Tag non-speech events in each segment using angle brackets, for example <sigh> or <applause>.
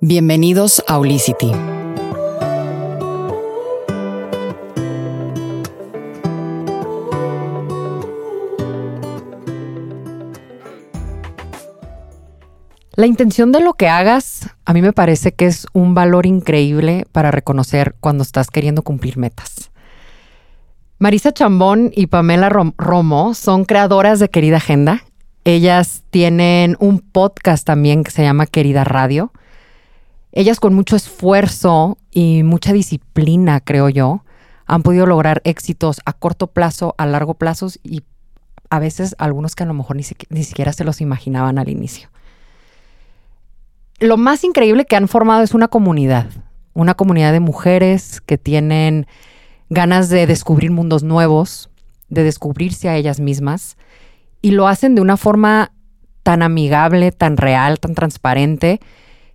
Bienvenidos a Ulicity. La intención de lo que hagas a mí me parece que es un valor increíble para reconocer cuando estás queriendo cumplir metas. Marisa Chambón y Pamela Romo son creadoras de Querida Agenda. Ellas tienen un podcast también que se llama Querida Radio. Ellas con mucho esfuerzo y mucha disciplina, creo yo, han podido lograr éxitos a corto plazo, a largo plazo y a veces algunos que a lo mejor ni, ni siquiera se los imaginaban al inicio. Lo más increíble que han formado es una comunidad, una comunidad de mujeres que tienen ganas de descubrir mundos nuevos, de descubrirse a ellas mismas, y lo hacen de una forma tan amigable, tan real, tan transparente,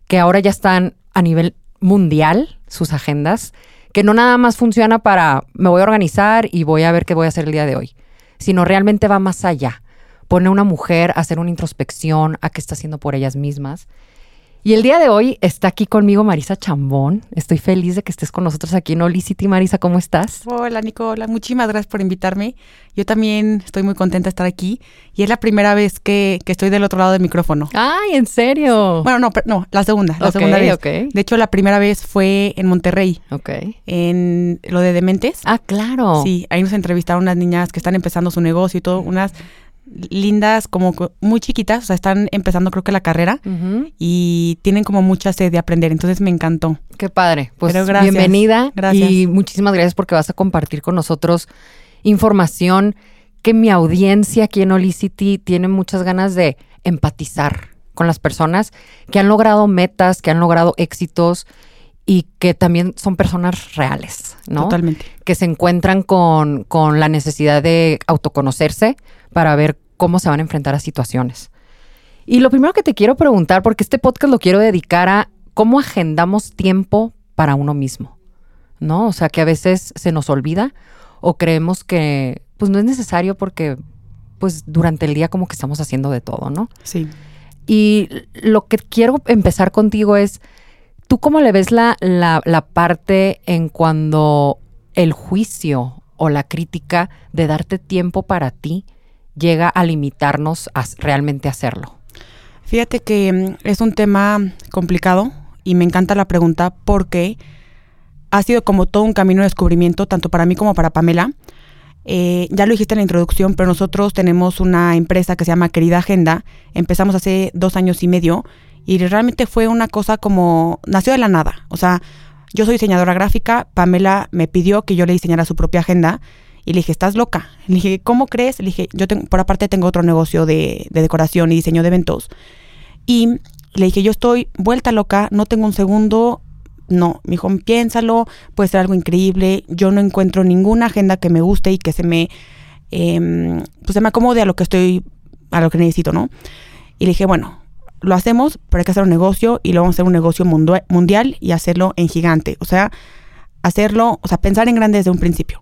que ahora ya están a nivel mundial sus agendas, que no nada más funciona para me voy a organizar y voy a ver qué voy a hacer el día de hoy, sino realmente va más allá. Pone a una mujer a hacer una introspección a qué está haciendo por ellas mismas y el día de hoy está aquí conmigo Marisa Chambón. Estoy feliz de que estés con nosotros aquí en Olicity. Marisa, ¿cómo estás? Hola, Nicola. Muchísimas gracias por invitarme. Yo también estoy muy contenta de estar aquí. Y es la primera vez que, estoy del otro lado del micrófono. ¡Ay, en serio! Bueno, no, no, la segunda. La segunda vez. De hecho, la primera vez fue en Monterrey. Ok. En lo de Dementes. Ah, claro. Sí, ahí nos entrevistaron unas niñas que están empezando su negocio y todo. Unas lindas, como muy chiquitas, o sea, están empezando creo que la carrera y tienen como mucha sed de aprender, entonces me encantó. Qué padre, pues bienvenida gracias. y muchísimas gracias porque vas a compartir con nosotros información que mi audiencia aquí en Olicity tiene muchas ganas de empatizar con las personas que han logrado metas, que han logrado éxitos y que también son personas reales, ¿no? Totalmente. Que se encuentran con, con la necesidad de autoconocerse para ver cómo se van a enfrentar a situaciones. Y lo primero que te quiero preguntar, porque este podcast lo quiero dedicar a cómo agendamos tiempo para uno mismo, ¿no? O sea, que a veces se nos olvida o creemos que pues no es necesario porque pues durante el día como que estamos haciendo de todo, ¿no? Sí. Y lo que quiero empezar contigo es, ¿tú cómo le ves la, la, la parte en cuando el juicio o la crítica de darte tiempo para ti llega a limitarnos a realmente hacerlo? Fíjate que mm, es un tema complicado y me encanta la pregunta porque ha sido como todo un camino de descubrimiento, tanto para mí como para Pamela. Eh, ya lo dijiste en la introducción, pero nosotros tenemos una empresa que se llama Querida Agenda. Empezamos hace dos años y medio y realmente fue una cosa como nació de la nada. O sea, yo soy diseñadora gráfica, Pamela me pidió que yo le diseñara su propia agenda y le dije, ¿estás loca? Le dije, ¿cómo crees? Le dije, yo tengo, por aparte tengo otro negocio de, decoración y diseño de eventos. Y le dije, yo estoy vuelta loca, no tengo un segundo. No, me dijo, piénsalo, puede ser algo increíble. Yo no encuentro ninguna agenda que me guste y que se me, eh, pues se me acomode a lo que estoy, a lo que necesito, ¿no? Y le dije, bueno, lo hacemos, pero hay que hacer un negocio y lo vamos a hacer un negocio mundial y hacerlo en gigante. O sea, hacerlo, o sea, pensar en grande desde un principio.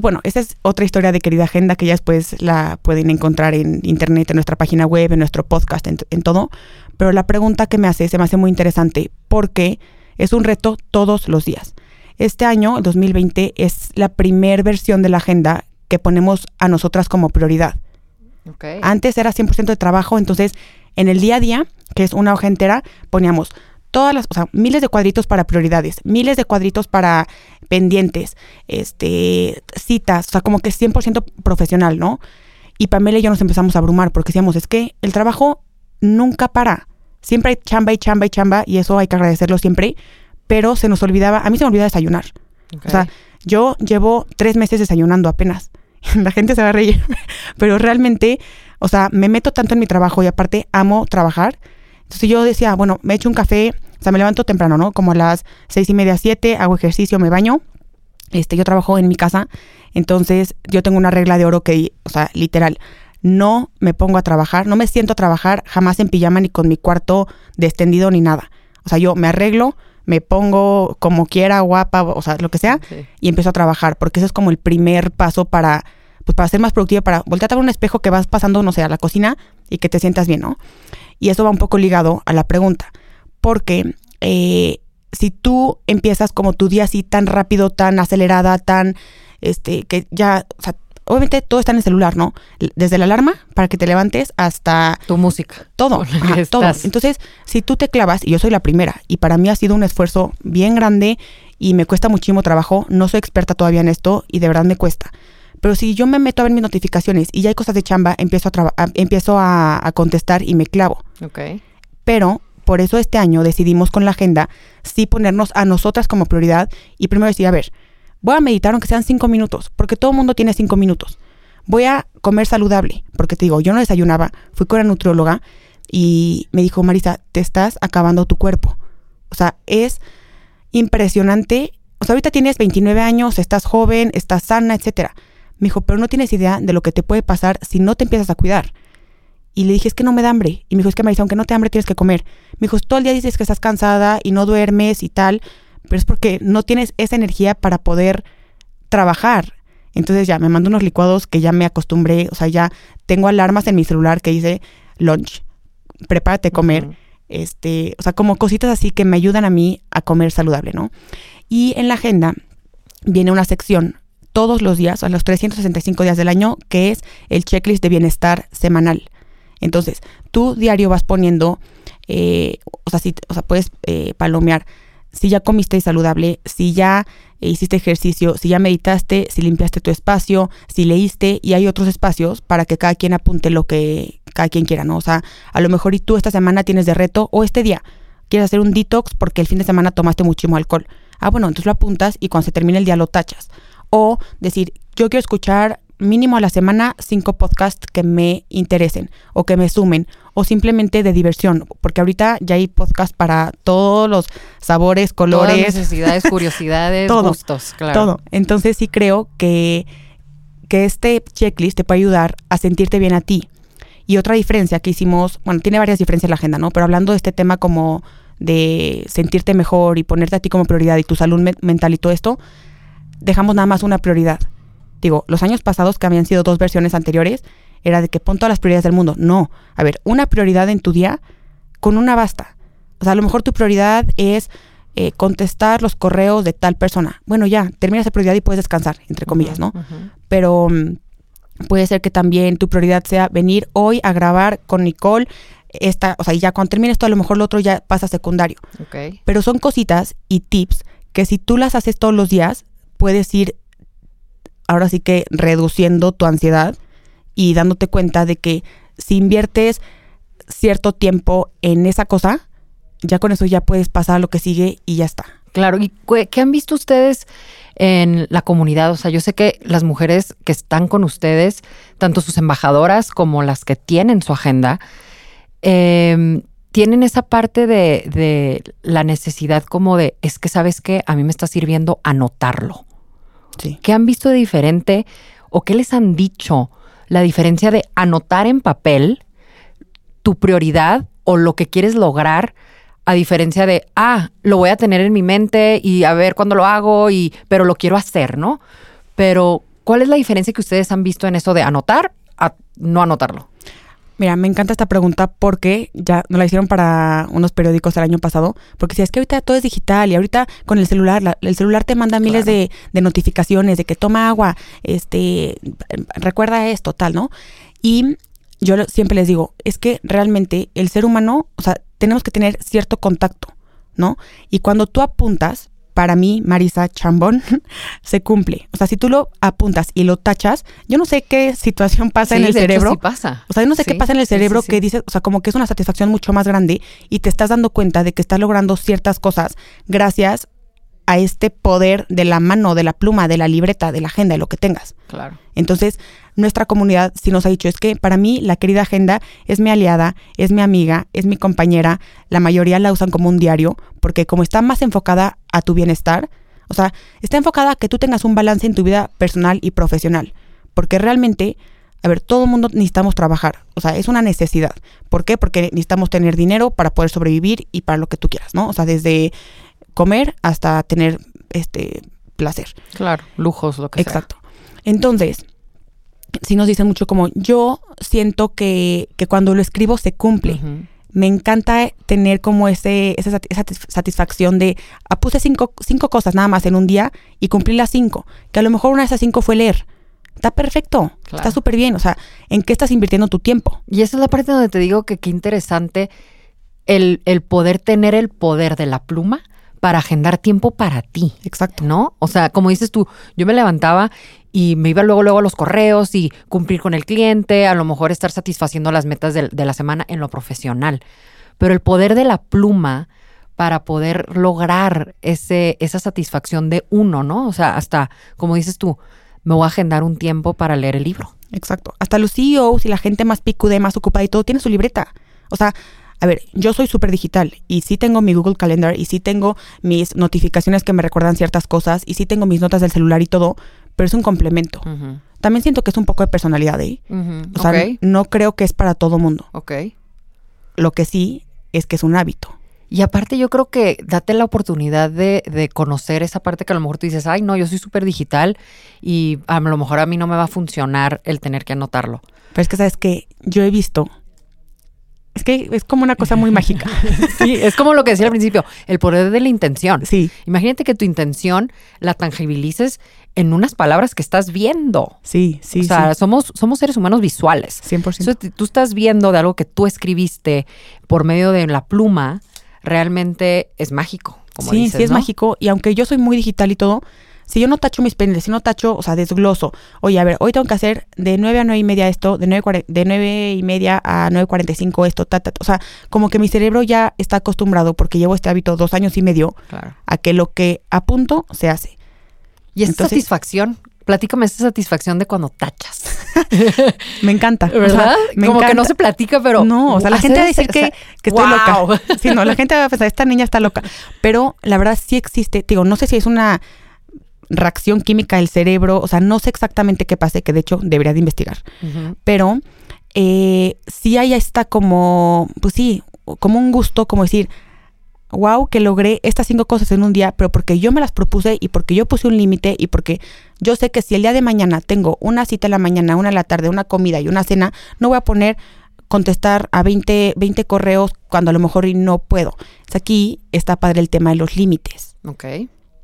Bueno, esta es otra historia de Querida Agenda que ya después la pueden encontrar en internet, en nuestra página web, en nuestro podcast, en, todo. Pero la pregunta que me hace se me hace muy interesante porque es un reto todos los días. Este año, el 2020, es la primer versión de la agenda que ponemos a nosotras como prioridad. Antes era 100% de trabajo, entonces en el día a día, que es una hoja entera, poníamos todas las, o sea, miles de cuadritos para prioridades, miles de cuadritos para pendientes, este, citas, o sea, como que 100% profesional, ¿no? Y Pamela y yo nos empezamos a abrumar porque decíamos, es que el trabajo nunca para. Siempre hay chamba y chamba y chamba y eso hay que agradecerlo siempre, pero se nos olvidaba, a mí se me olvidaba desayunar. O sea, yo llevo tres meses desayunando apenas. <laughs> La gente se va a reír, <laughs> pero realmente, o sea, me meto tanto en mi trabajo y aparte amo trabajar entonces yo decía, bueno, me echo un café, o sea, me levanto temprano, ¿no? Como a las seis y media, siete, hago ejercicio, me baño. Este, yo trabajo en mi casa, entonces yo tengo una regla de oro que, o sea, literal, no me pongo a trabajar, no me siento a trabajar jamás en pijama ni con mi cuarto descendido ni nada. O sea, yo me arreglo, me pongo como quiera, guapa, o sea, lo que sea, y empiezo a trabajar, porque eso es como el primer paso para, pues, para ser más productiva, para voltear a ver un espejo que vas pasando, no sé, a la cocina y que te sientas bien, ¿no? Y eso va un poco ligado a la pregunta, porque eh, si tú empiezas como tu día así tan rápido, tan acelerada, tan, este, que ya, o sea, obviamente todo está en el celular, ¿no? Desde la alarma para que te levantes hasta Tu música. todo, ajá, todo. Entonces, si tú te clavas, y yo soy la primera, y para mí ha sido un esfuerzo bien grande y me cuesta muchísimo trabajo, no soy experta todavía en esto y de verdad me cuesta. Pero si yo me meto a ver mis notificaciones y ya hay cosas de chamba, empiezo a, a- empiezo a, a contestar y me clavo. Ok. Pero por eso este año decidimos con la agenda sí ponernos a nosotras como prioridad y primero decir, a ver, voy a meditar aunque sean cinco minutos, porque todo el mundo tiene cinco minutos. Voy a comer saludable, porque te digo, yo no desayunaba, fui con la nutrióloga y me dijo, Marisa, te estás acabando tu cuerpo. O sea, es impresionante. O sea, ahorita tienes 29 años, estás joven, estás sana, etcétera. Me dijo, pero no tienes idea de lo que te puede pasar si no te empiezas a cuidar. Y le dije, es que no me da hambre. Y me dijo, es que Marisa, aunque no te hambre, tienes que comer. Me dijo, todo el día dices que estás cansada y no duermes y tal, pero es porque no tienes esa energía para poder trabajar. Entonces ya me mandó unos licuados que ya me acostumbré, o sea, ya tengo alarmas en mi celular que dice lunch, prepárate a comer, este, o sea, como cositas así que me ayudan a mí a comer saludable, ¿no? Y en la agenda viene una sección todos los días, a los 365 días del año, que es el checklist de bienestar semanal. Entonces, tú diario vas poniendo, eh, o, sea, si, o sea, puedes eh, palomear si ya comiste saludable, si ya hiciste ejercicio, si ya meditaste, si limpiaste tu espacio, si leíste, y hay otros espacios para que cada quien apunte lo que cada quien quiera, ¿no? O sea, a lo mejor y tú esta semana tienes de reto o este día quieres hacer un detox porque el fin de semana tomaste muchísimo alcohol. Ah, bueno, entonces lo apuntas y cuando se termine el día lo tachas. O decir, yo quiero escuchar mínimo a la semana cinco podcasts que me interesen o que me sumen o simplemente de diversión, porque ahorita ya hay podcasts para todos los sabores, Todas colores, necesidades, <laughs> curiosidades, Todo, gustos, claro. todo. Entonces sí creo que, que este checklist te puede ayudar a sentirte bien a ti. Y otra diferencia que hicimos, bueno, tiene varias diferencias la agenda, ¿no? Pero hablando de este tema como de sentirte mejor y ponerte a ti como prioridad y tu salud me- mental y todo esto, dejamos nada más una prioridad. Digo, los años pasados, que habían sido dos versiones anteriores, era de que pon todas las prioridades del mundo. No, a ver, una prioridad en tu día, con una basta. O sea, a lo mejor tu prioridad es eh, contestar los correos de tal persona. Bueno, ya, termina esa prioridad y puedes descansar, entre comillas, ¿no? Pero mm, puede ser que también tu prioridad sea venir hoy a grabar con Nicole. Esta, o sea, ya cuando termines esto, a lo mejor lo otro ya pasa a secundario. Ok. Pero son cositas y tips que si tú las haces todos los días, puedes ir ahora sí que reduciendo tu ansiedad y dándote cuenta de que si inviertes cierto tiempo en esa cosa, ya con eso ya puedes pasar a lo que sigue y ya está. Claro, ¿y qué han visto ustedes en la comunidad? O sea, yo sé que las mujeres que están con ustedes, tanto sus embajadoras como las que tienen su agenda, eh, tienen esa parte de, de la necesidad como de, es que sabes que a mí me está sirviendo anotarlo. ¿Qué han visto de diferente o qué les han dicho la diferencia de anotar en papel tu prioridad o lo que quieres lograr a diferencia de, ah, lo voy a tener en mi mente y a ver cuándo lo hago y pero lo quiero hacer, ¿no? Pero ¿cuál es la diferencia que ustedes han visto en eso de anotar a no anotarlo? Mira, me encanta esta pregunta porque ya nos la hicieron para unos periódicos el año pasado, porque si es que ahorita todo es digital y ahorita con el celular, la- el celular te manda miles Claro. de, de notificaciones de que toma agua, este, recuerda esto, tal, ¿no? Y yo siempre les digo, es que realmente el ser humano, o sea, tenemos que tener cierto contacto, ¿no? Y cuando tú apuntas, para mí, Marisa Chambón, <laughs> se cumple. O sea, si tú lo apuntas y lo tachas, yo no sé qué situación pasa en el de hecho, cerebro. sí pasa. O sea, yo no sé qué pasa en el cerebro que dices, o sea, como que es una satisfacción mucho más grande y te estás dando cuenta de que estás logrando ciertas cosas gracias a este poder de la mano, de la pluma, de la libreta, de la agenda, de lo que tengas. Claro. Entonces, nuestra comunidad sí nos ha dicho, es que para mí la querida agenda es mi aliada, es mi amiga, es mi compañera, la mayoría la usan como un diario, porque como está más enfocada a tu bienestar, o sea, está enfocada a que tú tengas un balance en tu vida personal y profesional, porque realmente, a ver, todo el mundo necesitamos trabajar, o sea, es una necesidad. ¿Por qué? Porque necesitamos tener dinero para poder sobrevivir y para lo que tú quieras, ¿no? O sea, desde comer hasta tener este placer. Claro, lujos, lo que Exacto. Entonces, sí nos dice mucho como yo siento que, que cuando lo escribo se cumple. sea. Me encanta tener como ese, esa sati- esa satisfacción de, ah, puse cinco, cinco cosas nada más en un día y cumplí las cinco, que a lo mejor una de esas cinco fue leer. Está perfecto, Claro. está súper bien. O sea, ¿en qué estás invirtiendo tu tiempo? Y esa es la parte donde te digo que qué interesante el, el poder tener el poder de la pluma para agendar tiempo para ti. Exacto. ¿no? O sea, como dices tú, yo me levantaba y me iba luego, luego a los correos y cumplir con el cliente, a lo mejor estar satisfaciendo las metas de, la semana en lo profesional. Pero el poder de la pluma para poder lograr ese, esa satisfacción de uno, ¿no? O sea, hasta, como dices tú, me voy a agendar un tiempo para leer el libro. Exacto. Hasta los CEOs y la gente más picude, más ocupada y todo, tiene su libreta. O sea, a ver, yo soy súper digital y sí tengo mi Google Calendar y sí tengo mis notificaciones que me recuerdan ciertas cosas y sí tengo mis notas del celular y todo, pero es un complemento. También siento que es un poco de personalidad, ¿eh? O sea, no creo que es para todo mundo. ok. Lo que sí es que es un hábito. Y aparte yo creo que date la oportunidad de, de conocer esa parte que a lo mejor tú dices, ay, no, yo soy súper digital y a lo mejor a mí no me va a funcionar el tener que anotarlo. Pero es que, ¿sabes que Yo he visto... Es que es como una cosa muy mágica. <laughs> Sí, es como lo que decía al principio, el poder de la intención. Sí, Imagínate que tu intención la tangibilices en unas palabras que estás viendo. sí, sí, o sea, somos, somos seres humanos visuales. sí. 100%. Entonces, tú estás viendo de algo que tú escribiste por medio de la pluma, realmente es mágico. Como sí, dices, sí es ¿no? mágico. Y aunque yo soy muy digital y todo, si yo no tacho mis pendientes, si no tacho, o sea, desgloso, oye, a ver, hoy tengo que hacer de 9 a 9 y media esto, de 9, cuare- de 9 y media a 9.45 esto, ta, ta, ta. o sea, como que mi cerebro ya está acostumbrado, porque llevo este hábito dos años y medio, Claro. a que lo que apunto se hace. Y esa Entonces- satisfacción, platícame esa satisfacción de cuando tachas. <laughs> Me encanta. o sea, ¿Verdad? me Como que no se platica, pero. No, o sea, la gente va a decir que, que estoy loca. <laughs> Sí, no, la gente va a pensar, esta niña está loca. Pero la verdad sí existe, digo, no sé si es una reacción química del cerebro, o sea, no sé exactamente qué pase, que de hecho debería de investigar. Pero eh, sí hay esta como, pues sí, como un gusto, como decir, wow, que logré estas cinco cosas en un día, pero porque yo me las propuse y porque yo puse un límite y porque yo sé que si el día de mañana tengo una cita en la mañana, una en la tarde, una comida y una cena, no voy a poner contestar a 20, 20 correos cuando a lo mejor no puedo. Aquí está padre el tema de los límites. Ok.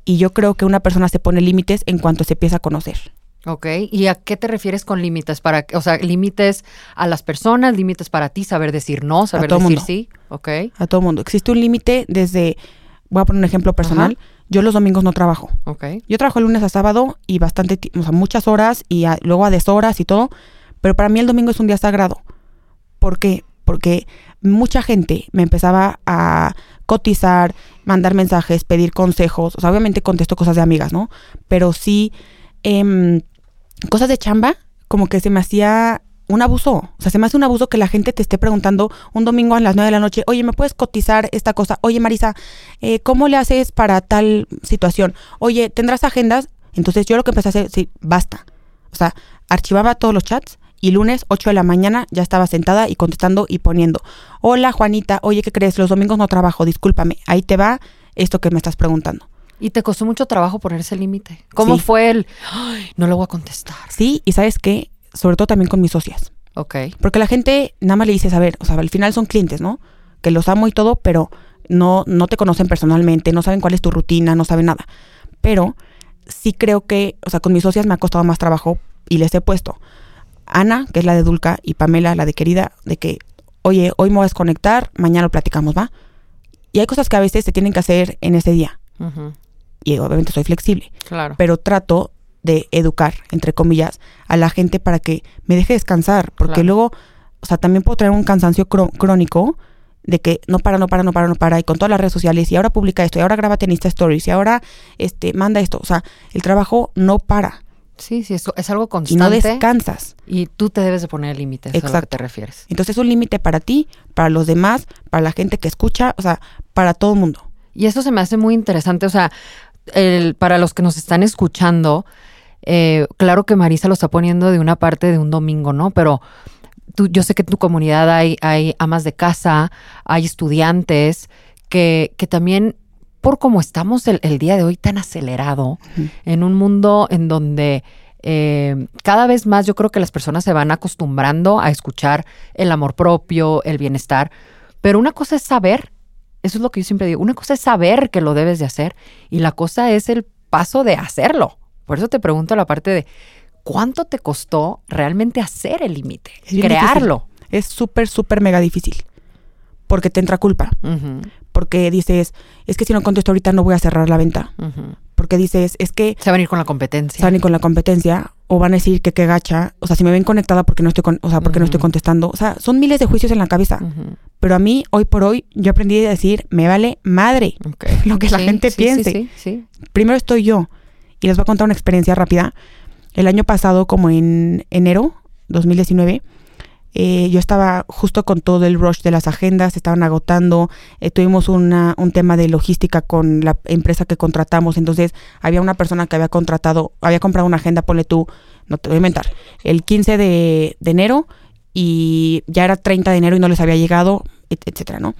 Y yo creo que una persona se pone límites en cuanto se empieza a conocer. Ok. ¿Y a qué te refieres con límites? Para, o sea, límites a las personas, límites para ti, saber decir no, saber todo decir mundo. sí. Ok. A todo mundo. Existe un límite desde, voy a poner un ejemplo personal, yo los domingos no trabajo. Ok. Yo trabajo el lunes a sábado y bastante, o sea, muchas horas y a- luego a deshoras y todo, pero para mí el domingo es un día sagrado. ¿Por qué? Porque mucha gente me empezaba a cotizar, mandar mensajes, pedir consejos, o sea, obviamente contesto cosas de amigas, ¿no? Pero sí, em, cosas de chamba, como que se me hacía un abuso. O sea, se me hace un abuso que la gente te esté preguntando un domingo a las 9 de la noche, oye, ¿me puedes cotizar esta cosa? Oye, Marisa, eh, ¿cómo le haces para tal situación? Oye, ¿tendrás agendas? Entonces yo lo que empecé a hacer, sí, basta. O sea, archivaba todos los chats y lunes, 8 de la mañana, ya estaba sentada y contestando y poniendo, hola Juanita, oye, ¿qué crees? Los domingos no trabajo, discúlpame, ahí te va esto que me estás preguntando. ¿Y te costó mucho trabajo poner ese límite? ¿Cómo Sí. fue el, "Ay, no le voy a contestar? Sí, y sabes qué, sobre todo también con mis socias. Ok. Porque la gente nada más le dices, a ver, o sea, al final son clientes, ¿no? Que los amo y todo, pero no, no te conocen personalmente, no saben cuál es tu rutina, no saben nada. Pero sí creo que, o sea, con mis socias me ha costado más trabajo y les he puesto Ana, que es la de Dulca, y Pamela, la de querida, de que, oye, hoy me voy a desconectar, mañana lo platicamos, ¿va? Y hay cosas que a veces se tienen que hacer en ese día. Ujú. Y obviamente soy flexible Claro. pero trato de educar, entre comillas, a la gente para que me deje descansar, porque Claro. luego, o sea, también puedo traer un cansancio crónico de que no para, no para, no para, no para, y con todas las redes sociales, y ahora publica esto, y ahora grábate en Insta Stories, y ahora este, manda esto, o sea, el trabajo no para, Sí, sí, es, es algo y no constante. descansas. Y tú te debes de poner límites, a lo que Exacto. te refieres. Entonces es un límite para ti, para los demás, para la gente que escucha, o sea, para todo el mundo. Y eso se me hace muy interesante. O sea, el- para los que nos están escuchando, eh, claro que Marisa lo está poniendo de una parte de un domingo, ¿no? Pero tú, yo sé que en tu comunidad hay, hay amas de casa, hay estudiantes que, que también, por como estamos el, el día de hoy tan acelerado, en un mundo en donde eh, cada vez más yo creo que las personas se van acostumbrando a escuchar el amor propio, el bienestar, Pero una cosa es saber, eso es lo que yo siempre digo, una cosa es saber que lo debes de hacer y la cosa es el paso de hacerlo. Por eso te pregunto la parte de cuánto te costó realmente hacer el límite, crearlo. Es súper, súper mega difícil. Porque te entra culpa. Porque dices, es que si no contesto ahorita no voy a cerrar la venta. Porque dices, es que Se van a ir con la competencia. salen con la competencia o van a decir que qué gacha. O sea, si me ven conectada porque no estoy, con, o sea, porque no estoy contestando. O sea, son miles de juicios en la cabeza. Pero a mí, hoy por hoy, yo aprendí a decir, me vale madre <laughs> lo que la gente sí, piense. Sí, sí, sí. Primero estoy yo. Y les voy a contar una experiencia rápida. El año pasado, como en enero 2019, eh, yo estaba justo con todo el rush de las agendas, se estaban agotando, eh, tuvimos una, un tema de logística con la empresa que contratamos, entonces había una persona que había contratado, había comprado una agenda, ponle tú, no te voy a inventar, el 15 de, de enero y ya era 30 de enero y no les había llegado, et- etcétera, ¿no?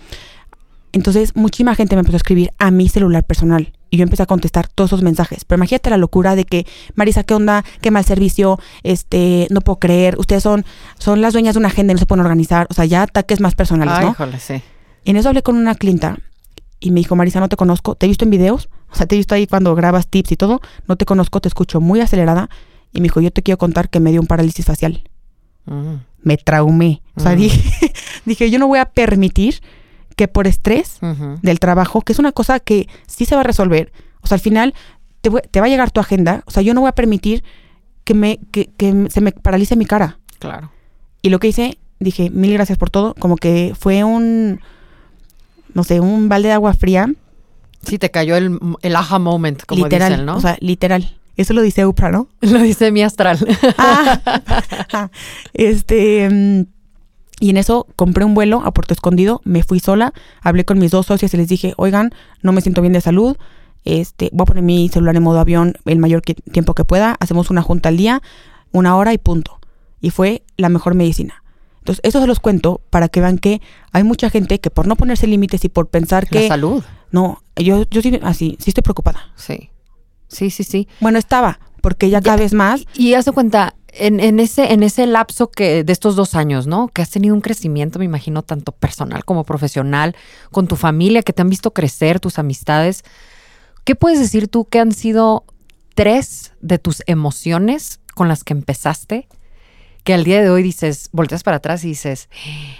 Entonces, muchísima gente me empezó a escribir a mi celular personal y yo empecé a contestar todos esos mensajes. Pero imagínate la locura de que, Marisa, ¿qué onda? ¿Qué mal servicio? Este, no puedo creer. Ustedes son, son las dueñas de una agenda y no se pueden organizar. O sea, ya ataques más personales, Ay, ¿no? híjole, sí. En eso hablé con una clienta y me dijo, Marisa, no te conozco. Te he visto en videos. O sea, te he visto ahí cuando grabas tips y todo. No te conozco, te escucho muy acelerada. Y me dijo, yo te quiero contar que me dio un parálisis facial Ujú, me traumé. O sea, Mm. dije, <laughs> dije, yo no voy a permitir que por estrés del trabajo, que es una cosa que sí se va a resolver. O sea, al final te, voy- te va a llegar tu agenda. O sea, yo no voy a permitir que, me, que, que se me paralice mi cara. Claro. Y lo que hice, dije, mil gracias por todo. Como que fue un, no sé, un balde de agua fría. Sí, te cayó el, el aha moment, como literal. dicen, ¿no? O sea, literal. Eso lo dice Oprah, ¿no? <laughs> Lo dice mi astral. Ah, <laughs> <laughs> este. Y en eso compré un vuelo a Puerto Escondido, me fui sola, hablé con mis dos socios y les dije, oigan, no me siento bien de salud, este, voy a poner mi celular en modo avión el mayor que- tiempo que pueda, hacemos una junta al día, una hora y punto. Y fue la mejor medicina. Entonces, eso se los cuento para que vean que hay mucha gente que por no ponerse límites y por pensar La que... salud. No, yo, yo sí, así, sí estoy preocupada. Sí. Sí, sí, sí. Bueno, estaba, porque ya, Ya. cada vez más... Y haz de cuenta, en, ese, en ese lapso que, de estos dos años, ¿no? Que has tenido un crecimiento, me imagino, tanto personal como profesional, con tu familia, que te han visto crecer, tus amistades. ¿Qué puedes decir tú que han sido tres de tus emociones con las que empezaste? Que al día de hoy dices, volteas para atrás y dices,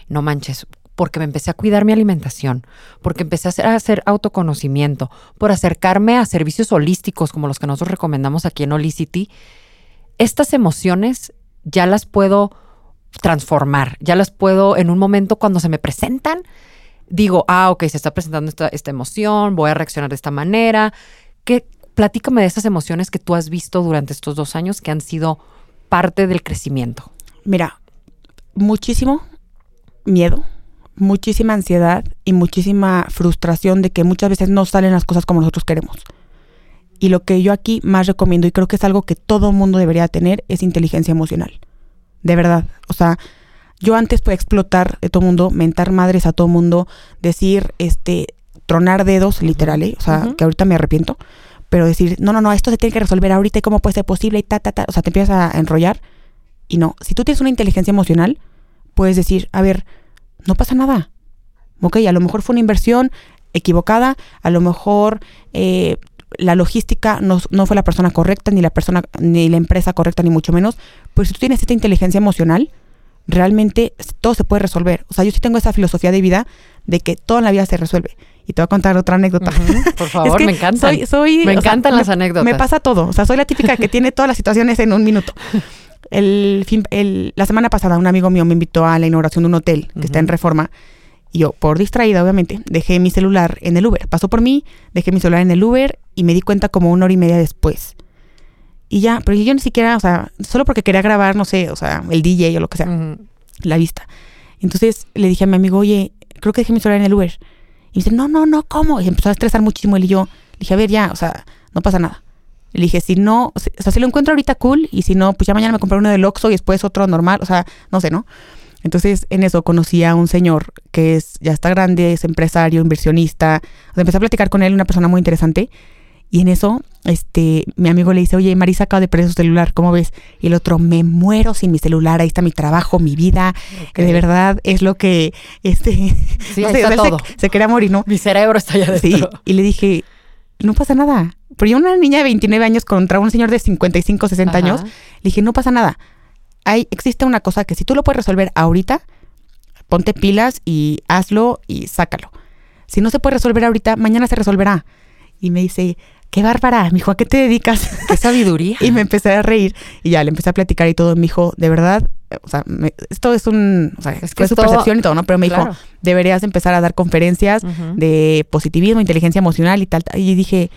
no manches, porque me empecé a cuidar mi alimentación, porque empecé a hacer, a hacer autoconocimiento, por acercarme a servicios holísticos como los que nosotros recomendamos aquí en Holicity, estas emociones ya las puedo transformar, ya las puedo en un momento cuando se me presentan, digo, ah, ok, se está presentando esta, esta emoción, voy a reaccionar de esta manera. ¿Qué, platícame de esas emociones que tú has visto durante estos dos años que han sido parte del crecimiento. Mira, muchísimo miedo, muchísima ansiedad y muchísima frustración de que muchas veces no salen las cosas como nosotros queremos. Y lo que yo aquí más recomiendo, y creo que es algo que todo mundo debería tener, es inteligencia emocional. De verdad. O sea, yo antes podía explotar de todo mundo, mentar madres a todo mundo, decir, este, tronar dedos, literal, ¿eh? O sea, que ahorita me arrepiento. Pero decir, no, no, no, esto se tiene que resolver ahorita y cómo puede ser posible y ta, ta, ta. O sea, te empiezas a enrollar. Y no, si tú tienes una inteligencia emocional, puedes decir, a ver, no pasa nada. Ok, a lo mejor fue una inversión equivocada, a lo mejor eh, la logística no, no fue la persona correcta, ni la persona, ni la empresa correcta, ni mucho menos. Pero si tú tienes esta inteligencia emocional, realmente todo se puede resolver. O sea, yo sí tengo esa filosofía de vida de que todo en la vida se resuelve. Y te voy a contar otra anécdota. Por <laughs> favor, Es que me encantan. Soy, soy, me sea, encantan las me- anécdotas. Me pasa todo. O sea, soy la típica que tiene todas las situaciones en un minuto. <laughs> El, fin- el- la semana pasada un amigo mío me invitó a la inauguración de un hotel que está en reforma. Y yo, por distraída, obviamente, dejé mi celular en el Uber. Pasó por mí, dejé mi celular en el Uber y me di cuenta como una hora y media después. Y ya, pero yo ni siquiera, o sea, solo porque quería grabar, no sé, o sea, el DJ o lo que sea la vista. Entonces le dije a mi amigo, oye, creo que dejé mi celular en el Uber. Y dice, no, no, no, ¿cómo? Y empezó a estresar muchísimo él y yo. Le dije, a ver, ya, o sea, no pasa nada. Le dije, si no, o sea, si lo encuentro ahorita, cool. Y si no, pues ya mañana me compré uno del Oxxo y después otro normal. O sea, no sé, ¿no? Entonces, en eso conocí a un señor que es, ya está grande, es empresario, inversionista. O sea, empecé a platicar con él, una persona muy interesante. Y en eso, este, mi amigo le dice, oye, Marisa acaba de perder su celular, ¿cómo ves? Y el otro, me muero sin mi celular, ahí está mi trabajo, mi vida, que de verdad es lo que, este, <laughs> Sí, no sé, está se-. Se, quería morir, ¿no? Mi cerebro está allá Sí, adentro. y le dije, no pasa nada. Pero yo una niña de 29 años contra un señor de 55, 60 Ajá. años, le dije, no pasa nada. Hay, existe una cosa que si tú lo puedes resolver ahorita, ponte pilas y hazlo y sácalo. Si no se puede resolver ahorita, mañana se resolverá. Y me dice, qué bárbara, me dijo, ¿a qué te dedicas? Qué sabiduría. <laughs> y me empecé a reír y ya le empecé a platicar y todo. Me dijo, de verdad, o sea, me- esto es un, o sea, Es que fue es su todo- percepción y todo, ¿no? Pero me dijo, deberías empezar a dar conferencias de positivismo, inteligencia emocional y tal. tal. Y dije,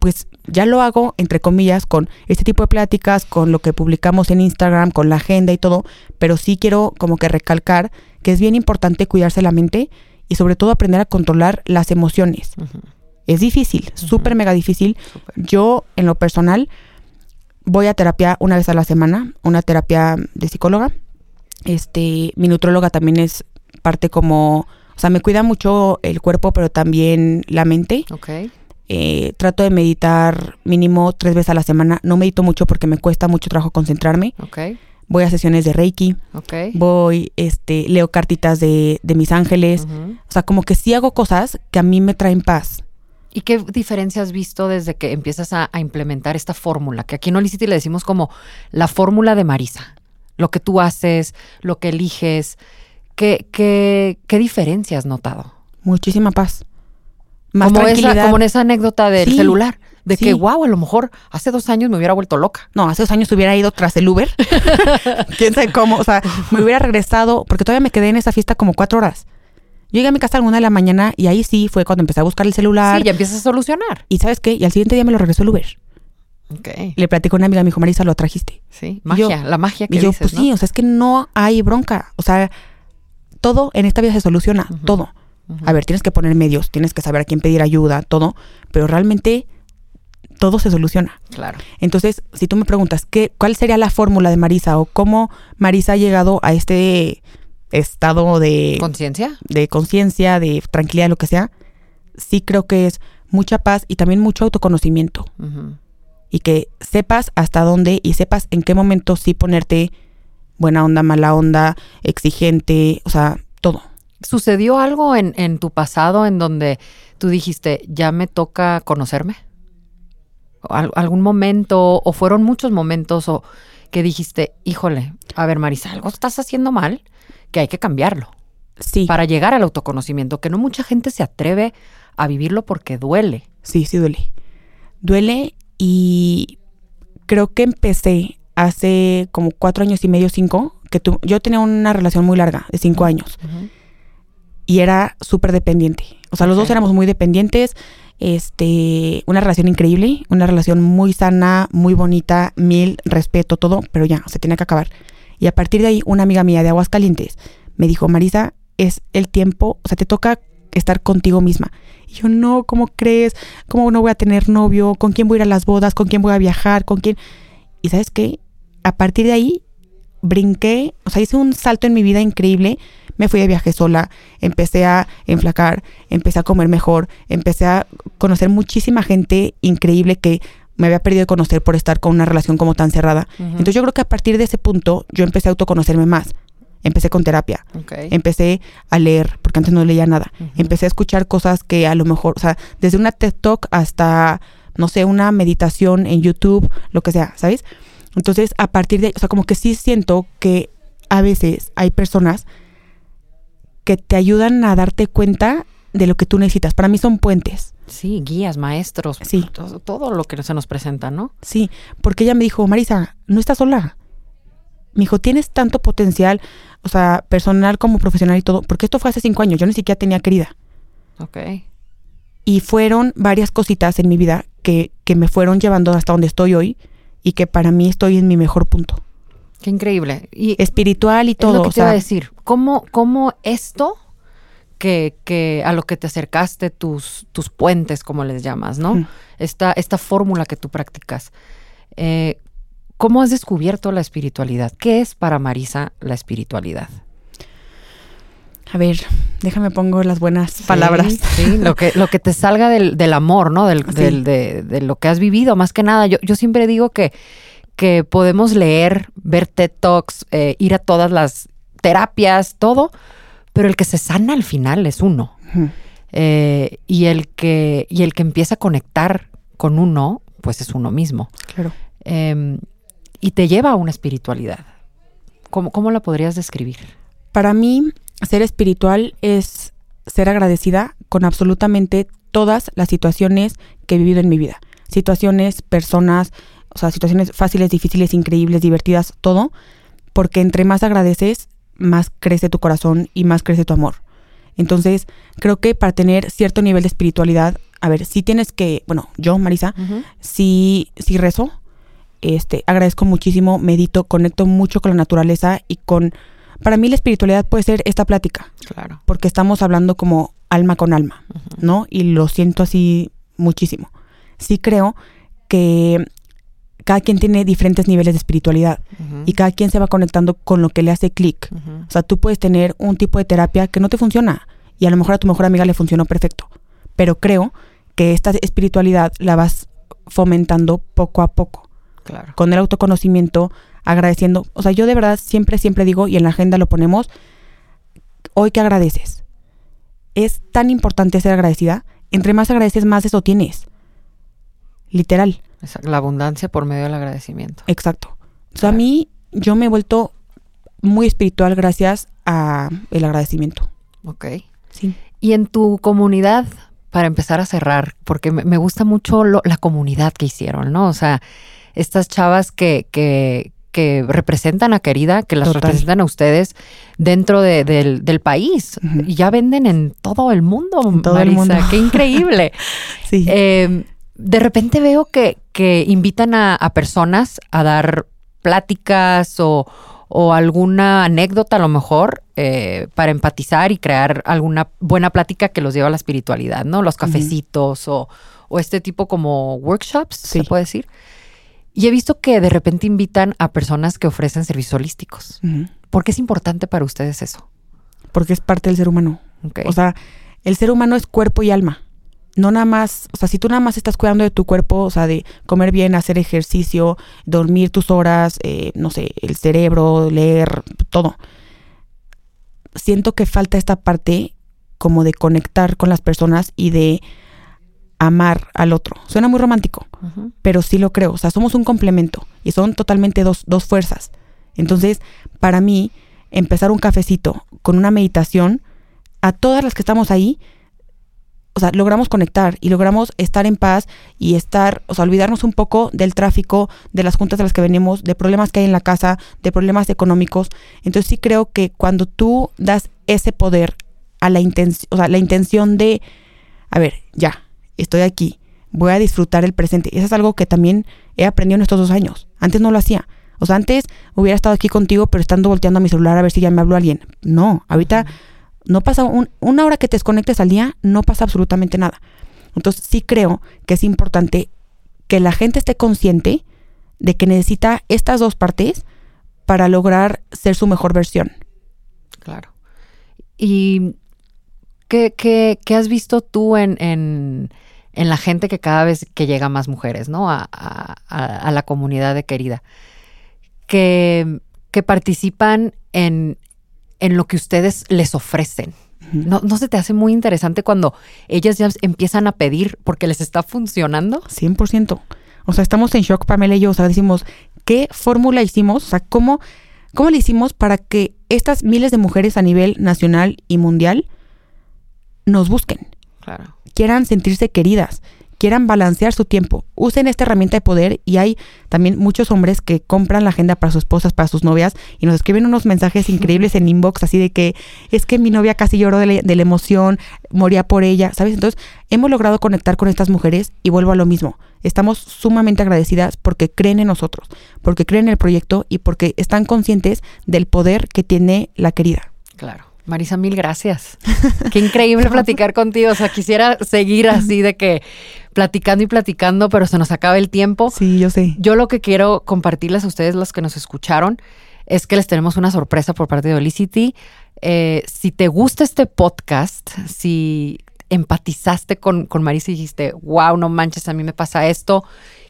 pues ya lo hago, entre comillas, con este tipo de pláticas, con lo que publicamos en Instagram, con la agenda y todo, pero sí quiero como que recalcar que es bien importante cuidarse la mente y sobre todo aprender a controlar las emociones. Ujú. Es difícil, súper mega difícil. Yo, en lo personal, voy a terapia una vez a la semana, una terapia de psicóloga. Este, mi nutróloga también es parte como, o sea, me cuida mucho el cuerpo, pero también la mente. Ok. Eh, trato de meditar mínimo tres veces a la semana. No medito mucho porque me cuesta mucho trabajo concentrarme. Ok. Voy a sesiones de Reiki. Ok. Voy, este, leo cartitas de, de mis ángeles. O sea, como que sí hago cosas que a mí me traen paz. ¿Y qué diferencia has visto desde que empiezas a, a implementar esta fórmula? Que aquí en Olicity le decimos como la fórmula de Marisa. Lo que tú haces, lo que eliges. ¿Qué, qué, qué diferencia has notado? Muchísima paz. Más como, tranquilidad. esa, como en esa anécdota del Sí, celular. De sí. que, wow, a lo mejor hace dos años me hubiera vuelto loca. No, hace dos años hubiera ido tras el Uber. <laughs> <laughs> Quién sabe cómo. O sea, me hubiera regresado, porque todavía me quedé en esa fiesta como cuatro horas. Yo llegué a mi casa a la una de la mañana y ahí sí fue cuando empecé a buscar el celular. Sí, ya empiezas a solucionar. Y ¿sabes qué? Y al siguiente día me lo regresó el Uber. Ok. Le platicó a una amiga, me dijo, Marisa, lo trajiste. Sí, magia, yo- la magia que Y yo, dices, pues ¿no? sí, o sea, es que no hay bronca. O sea, todo en esta vida se soluciona, todo. A ver, tienes que poner medios, tienes que saber a quién pedir ayuda, todo. Pero realmente todo se soluciona. Claro. Entonces, si tú me preguntas qué, cuál sería la fórmula de Marisa o cómo Marisa ha llegado a este estado de, ¿Conciencia? de conciencia, de tranquilidad, lo que sea, sí creo que es mucha paz y también mucho autoconocimiento. Y que sepas hasta dónde y sepas en qué momento sí ponerte buena onda, mala onda, exigente, o sea, todo. ¿Sucedió algo en, en tu pasado en donde tú dijiste, ya me toca conocerme? ¿O al- ¿Algún momento, o fueron muchos momentos, o que dijiste, híjole, a ver, Marisa, algo estás haciendo mal, que hay que cambiarlo Sí, para llegar al autoconocimiento, que no mucha gente se atreve a vivirlo porque duele. sí, sí duele. Duele y creo que empecé hace como cuatro años y medio, cinco, que tu- yo tenía una relación muy larga, de cinco años. y era súper dependiente. O sea, los dos éramos muy dependientes. Este, una relación increíble, una relación muy sana, muy bonita, mil respeto, todo, pero ya, se tenía que acabar. Y a partir de ahí, una amiga mía de Aguascalientes me dijo, Marisa, es el tiempo, o sea, te toca estar contigo misma. Y yo, no, ¿cómo crees? ¿Cómo no voy a tener novio? ¿Con quién voy a ir a las bodas? ¿Con quién voy a viajar? ¿Con quién? Y sabes qué? A partir de ahí, brinqué, o sea, hice un salto en mi vida increíble. Me fui de viaje sola, empecé a enflacar, empecé a comer mejor, empecé a conocer muchísima gente increíble que me había perdido de conocer por estar con una relación como tan cerrada. Entonces yo creo que a partir de ese punto yo empecé a autoconocerme más. Empecé con terapia, empecé a leer, porque antes no leía nada. Empecé a escuchar cosas que a lo mejor, o sea, desde una TED Talk hasta, no sé, una meditación en YouTube, lo que sea, ¿sabes? Entonces, a partir de, o sea, como que sí siento que a veces hay personas que te ayudan a darte cuenta de lo que tú necesitas. Para mí son puentes, Sí, guías, maestros, Sí. todo, todo lo que se nos presenta, ¿no? sí, porque ella me dijo, Marisa, no estás sola. Me dijo, tienes tanto potencial, o sea, personal como profesional y todo, porque esto fue hace cinco años, yo ni siquiera tenía querida. Ok. Y fueron varias cositas en mi vida que, que me fueron llevando hasta donde estoy hoy y que para mí estoy en mi mejor punto. Qué increíble. Y Espiritual y es todo. lo que o te iba a decir. ¿Cómo, cómo esto que, que a lo que te acercaste, tus, tus puentes, como les llamas, ¿no? Ujú. Esta, esta fórmula que tú practicas. eh, ¿Cómo has descubierto la espiritualidad? ¿Qué es para Marisa la espiritualidad? A ver, déjame pongo las buenas palabras. Sí, lo que, lo que te salga del, del amor, ¿no? Del, Sí. del- de, de lo que has vivido, más que nada. Yo, yo siempre digo que, que podemos leer, ver TED Talks, eh, ir a todas las terapias, todo, pero el que se sana al final es uno. Eh, y, el que, y el que empieza a conectar con uno, pues es uno mismo. Claro. Eh, y te lleva a una espiritualidad. ¿Cómo, cómo la podrías describir? Para mí, ser espiritual es ser agradecida con absolutamente todas las situaciones que he vivido en mi vida. Situaciones, personas, o sea, situaciones fáciles, difíciles, increíbles, divertidas, todo. Porque entre más agradeces, más crece tu corazón y más crece tu amor. Entonces, creo que para tener cierto nivel de espiritualidad, a ver, si tienes que, bueno, yo, Marisa, sí, sí rezo, este, agradezco muchísimo, medito, conecto mucho con la naturaleza y con, para mí la espiritualidad puede ser esta plática, Claro. porque estamos hablando como alma con alma, ¿no? Y lo siento así muchísimo. Sí creo que cada quien tiene diferentes niveles de espiritualidad y cada quien se va conectando con lo que le hace clic. O sea, tú puedes tener un tipo de terapia que no te funciona y a lo mejor a tu mejor amiga le funcionó perfecto. Pero creo que esta espiritualidad la vas fomentando poco a poco, Claro. con el autoconocimiento, agradeciendo. O sea, yo de verdad siempre, siempre digo, y en la agenda lo ponemos, hoy que agradeces. Es tan importante ser agradecida. Entre más agradeces, más eso tienes. Literal, La abundancia por medio del agradecimiento. exacto. O sea, a mí, yo me he vuelto muy espiritual gracias a el agradecimiento. Ok. Sí. Y en tu comunidad, para empezar a cerrar, porque me, gusta mucho lo- la comunidad que hicieron, ¿no? O sea, estas chavas que, que, que representan a Querida, que las Total. representan a ustedes dentro de- del, del país. Y ya venden en todo el mundo, En todo el Marisa. mundo. Qué increíble. <laughs> Sí. Eh, de repente veo que, que invitan a, a personas a dar pláticas o, o alguna anécdota a lo mejor eh, para empatizar y crear alguna buena plática que los lleva a la espiritualidad, ¿no? Los cafecitos o, o este tipo como workshops, se Sí. puede decir. Y he visto que de repente invitan a personas que ofrecen servicios holísticos. ¿Por qué es importante para ustedes eso? Porque es parte del ser humano. O sea, el ser humano es cuerpo y alma. No nada más, o sea, si tú nada más estás cuidando de tu cuerpo, o sea, de comer bien, hacer ejercicio, dormir tus horas, eh, no sé, el cerebro, leer, todo. Siento que falta esta parte como de conectar con las personas y de amar al otro. Suena muy romántico, pero sí lo creo. O sea, somos un complemento y son totalmente dos, dos fuerzas. Entonces, para mí, empezar un cafecito con una meditación, a todas las que estamos ahí, o sea, logramos conectar y logramos estar en paz y estar, o sea, olvidarnos un poco del tráfico, de las juntas de las que venimos, de problemas que hay en la casa, de problemas económicos. Entonces sí creo que cuando tú das ese poder a la intención, o sea, la intención de, a ver, ya, estoy aquí, voy a disfrutar el presente. Eso es algo que también he aprendido en estos dos años. Antes no lo hacía. O sea, antes hubiera estado aquí contigo, pero estando volteando a mi celular a ver si ya me habló alguien. No, ahorita no pasa un- una hora que te desconectes al día, no pasa absolutamente nada. Entonces sí creo que es importante que la gente esté consciente de que necesita estas dos partes para lograr ser su mejor versión. Claro. ¿Y qué, qué- qué has visto tú en, en- en la gente que cada vez que llega más mujeres, ¿no? A, a- a- la comunidad de querida. Que, que participan en, en lo que ustedes les ofrecen. ¿No, ¿No se te hace muy interesante cuando ellas ya empiezan a pedir porque les está funcionando? 100%. O sea, estamos en shock, Pamela y yo. O sea, decimos, ¿qué fórmula hicimos? O sea, ¿cómo, ¿cómo le hicimos para que estas miles de mujeres a nivel nacional y mundial nos busquen? Claro. quieran sentirse queridas, quieran balancear su tiempo, usen esta herramienta de poder y hay también muchos hombres que compran la agenda para sus esposas, para sus novias y nos escriben unos mensajes increíbles en inbox así de que es que mi novia casi lloró de la, de la emoción, moría por ella, ¿sabes? Entonces hemos logrado conectar con estas mujeres y vuelvo a lo mismo. Estamos sumamente agradecidas porque creen en nosotros, porque creen en el proyecto y porque están conscientes del poder que tiene la querida. Claro. Marisa, mil gracias. Qué increíble <laughs> platicar contigo. O sea, quisiera seguir así de que platicando y platicando, pero se nos acaba el tiempo. Sí, yo sé. Yo lo que quiero compartirles a ustedes, los que nos escucharon, es que les tenemos una sorpresa por parte de Olicity. Eh, si te gusta este podcast, si empatizaste con, con Marisa y dijiste, wow, no manches, a mí me pasa esto,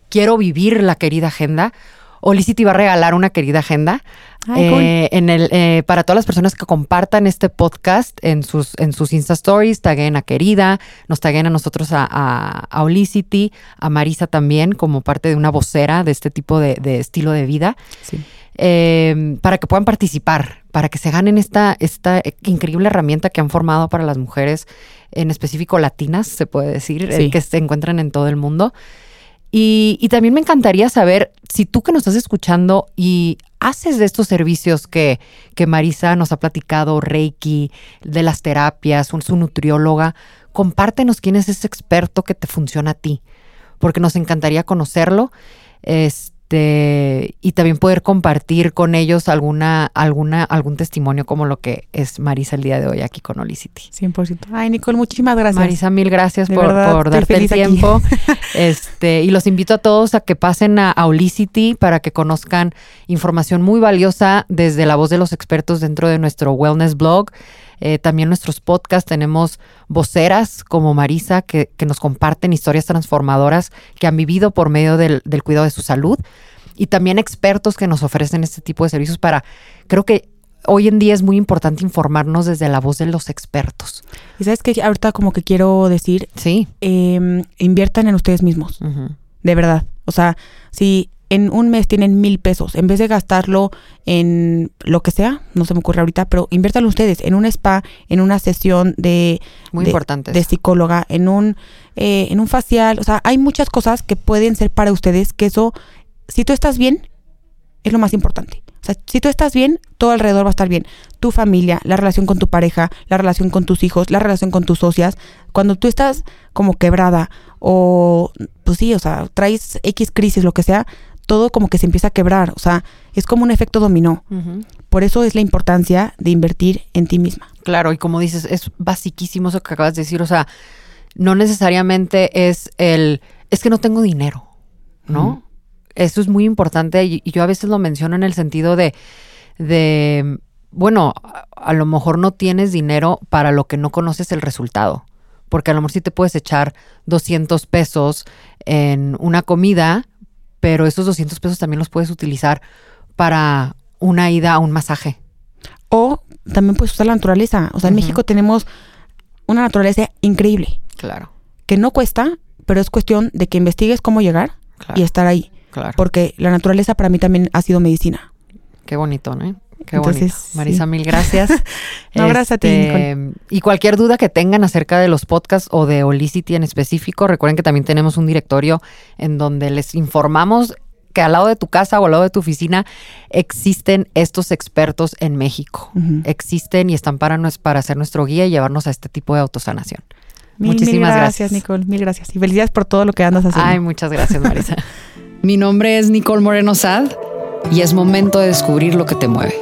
quiero vivir la querida agenda. Olisi te iba a regalar una querida agenda eh, en el, eh, para todas las personas que compartan este podcast en sus, en sus Insta Stories, taguen a Querida, nos taguen a nosotros a, a, a, Olicity, a Marisa también, como parte de una vocera de este tipo de, de estilo de vida. Sí. Eh, para que puedan participar, para que se ganen esta, esta increíble herramienta que han formado para las mujeres, en específico latinas, se puede decir, Sí. que se encuentran en todo el mundo. Y, y también me encantaría saber si tú que nos estás escuchando y haces de estos servicios que, que Marisa nos ha platicado, Reiki, de las terapias, su, su nutrióloga, compártenos quién es ese experto que te funciona a ti, porque nos encantaría conocerlo. Este, y también poder compartir con ellos alguna, alguna, algún testimonio como lo que es Marisa el día de hoy aquí con Olicity. 100%. Ay, Nicole, muchísimas gracias. Marisa, mil gracias De por, verdad, por darte el tiempo. <laughs> Este, y los invito a todos a que pasen a, a Olicity para que conozcan información muy valiosa desde la voz de los expertos dentro de nuestro wellness blog. Eh, también nuestros podcasts tenemos voceras como Marisa que, que nos comparten historias transformadoras que han vivido por medio del, del cuidado de su salud. Y también expertos que nos ofrecen este tipo de servicios para, creo que hoy en día es muy importante informarnos desde la voz de los expertos. Y sabes que ahorita como que quiero decir, Sí. eh, inviertan en ustedes mismos, de verdad. O sea, si en un mes tienen mil pesos, en vez de gastarlo en lo que sea, no se me ocurre ahorita, pero inviértanlo ustedes en un spa, en una sesión de, Muy de- importante. de eso. psicóloga, en un, eh, en un facial. O sea, hay muchas cosas que pueden ser para ustedes que eso, si tú estás bien, es lo más importante. O sea, si tú estás bien, todo alrededor va a estar bien. Tu familia, la relación con tu pareja, la relación con tus hijos, la relación con tus socias. Cuando tú estás como quebrada o, pues sí, o sea, traes X crisis, lo que sea, todo como que se empieza a quebrar. O sea, es como un efecto dominó. Por eso es la importancia de invertir en ti misma. Claro, y como dices, es basiquísimo eso que acabas de decir. O sea, no necesariamente es el, es que no tengo dinero, ¿no? Eso es muy importante y, y yo a veces lo menciono en el sentido de, de bueno, a, a lo mejor no tienes dinero para lo que no conoces el resultado. Porque a lo mejor sí te puedes echar 200 pesos en una comida, pero esos 200 pesos también los puedes utilizar para una ida a un masaje. O también puedes usar la naturaleza. O sea, en. México tenemos una naturaleza increíble. Claro, que no cuesta, pero es cuestión de que investigues cómo llegar claro, y estar ahí. claro. Porque la naturaleza para mí también ha sido medicina. Qué bonito, ¿no? Qué Entonces, bonito. Marisa, sí. mil gracias. <laughs> No, gracias a ti, Este, Y cualquier duda que tengan acerca de los podcasts o de Olicity en específico, recuerden que también tenemos un directorio en donde les informamos que al lado de tu casa o al lado de tu oficina existen estos expertos en México. Existen y están para, nos- para ser nuestro guía y llevarnos a este tipo de autosanación. Mil, mil Muchísimas gracias, gracias. Nicole. Mil gracias. Y felicidades por todo lo que andas haciendo. Ay, muchas gracias, Marisa. <laughs> Mi nombre es Nicole Moreno Sad y es momento de descubrir lo que te mueve.